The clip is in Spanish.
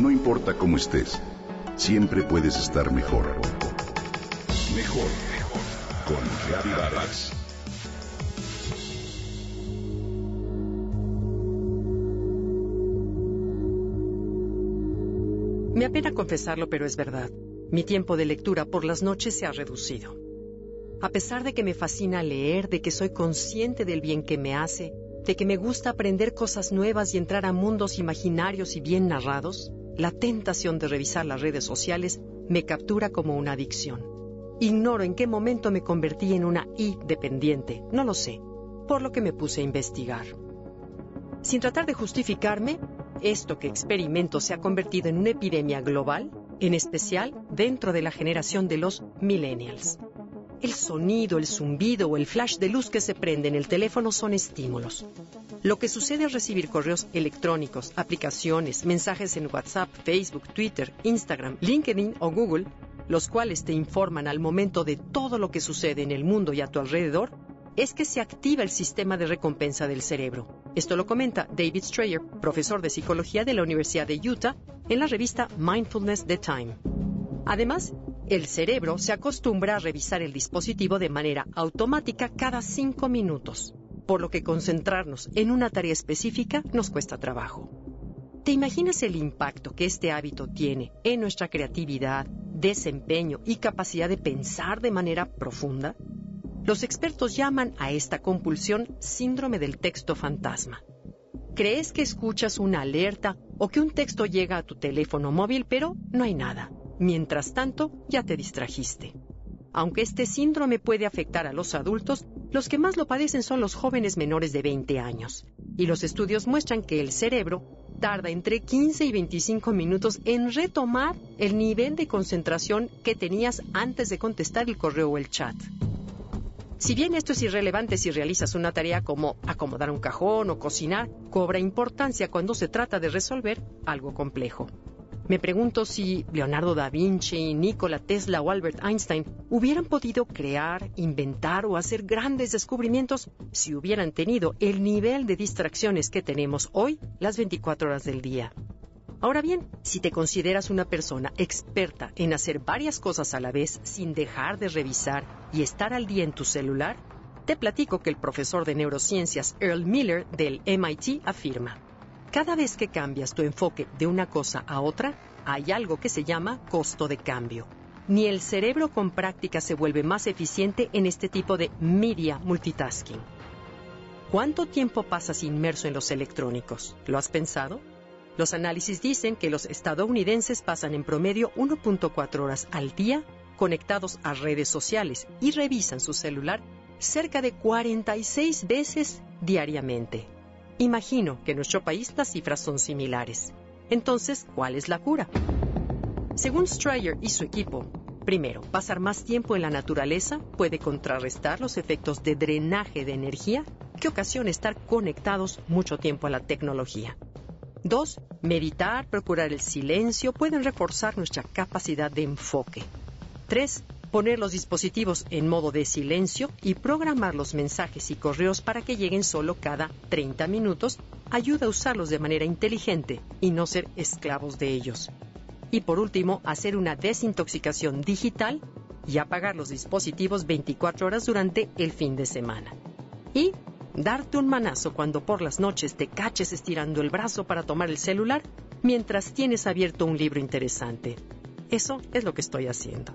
No importa cómo estés, siempre puedes estar mejor. Mejor, mejor. Con Reavivadas. Me apena confesarlo, pero es verdad. Mi tiempo de lectura por las noches se ha reducido. A pesar de que me fascina leer, de que soy consciente del bien que me hace, de que me gusta aprender cosas nuevas y entrar a mundos imaginarios y bien narrados, la tentación de revisar las redes sociales me captura como una adicción. Ignoro en qué momento me convertí en una I dependiente, no lo sé, por lo que me puse a investigar. Sin tratar de justificarme, esto que experimento se ha convertido en una epidemia global, en especial dentro de la generación de los millennials. El sonido, el zumbido o el flash de luz que se prende en el teléfono son estímulos. Lo que sucede al recibir correos electrónicos, aplicaciones, mensajes en WhatsApp, Facebook, Twitter, Instagram, LinkedIn o Google, los cuales te informan al momento de todo lo que sucede en el mundo y a tu alrededor, es que se activa el sistema de recompensa del cerebro. Esto lo comenta David Strayer, profesor de psicología de la Universidad de Utah, en la revista Mindfulness The Time. Además, el cerebro se acostumbra a revisar el dispositivo de manera automática cada cinco minutos, por lo que concentrarnos en una tarea específica nos cuesta trabajo. ¿Te imaginas el impacto que este hábito tiene en nuestra creatividad, desempeño y capacidad de pensar de manera profunda? Los expertos llaman a esta compulsión síndrome del texto fantasma. Crees que escuchas una alerta o que un texto llega a tu teléfono móvil, pero no hay nada. Mientras tanto, ya te distrajiste. Aunque este síndrome puede afectar a los adultos, los que más lo padecen son los jóvenes menores de 20 años. Y los estudios muestran que el cerebro tarda entre 15 y 25 minutos en retomar el nivel de concentración que tenías antes de contestar el correo o el chat. Si bien esto es irrelevante si realizas una tarea como acomodar un cajón o cocinar, cobra importancia cuando se trata de resolver algo complejo. Me pregunto si Leonardo da Vinci, Nikola Tesla o Albert Einstein hubieran podido crear, inventar o hacer grandes descubrimientos si hubieran tenido el nivel de distracciones que tenemos hoy las 24 horas del día. Ahora bien, si te consideras una persona experta en hacer varias cosas a la vez sin dejar de revisar y estar al día en tu celular, te platico que el profesor de neurociencias Earl Miller del MIT afirma, cada vez que cambias tu enfoque de una cosa a otra, hay algo que se llama costo de cambio. Ni el cerebro con práctica se vuelve más eficiente en este tipo de media multitasking. ¿Cuánto tiempo pasas inmerso en los electrónicos? ¿Lo has pensado? Los análisis dicen que los estadounidenses pasan en promedio 1.4 horas al día conectados a redes sociales y revisan su celular cerca de 46 veces diariamente. Imagino que en nuestro país las cifras son similares. Entonces, ¿cuál es la cura? Según Stryer y su equipo, primero, pasar más tiempo en la naturaleza puede contrarrestar los efectos de drenaje de energía que ocasiona estar conectados mucho tiempo a la tecnología. Dos, meditar, procurar el silencio pueden reforzar nuestra capacidad de enfoque. Tres, poner los dispositivos en modo de silencio y programar los mensajes y correos para que lleguen solo cada 30 minutos ayuda a usarlos de manera inteligente y no ser esclavos de ellos. Y por último, hacer una desintoxicación digital y apagar los dispositivos 24 horas durante el fin de semana. Y darte un manazo cuando por las noches te caches estirando el brazo para tomar el celular mientras tienes abierto un libro interesante. Eso es lo que estoy haciendo.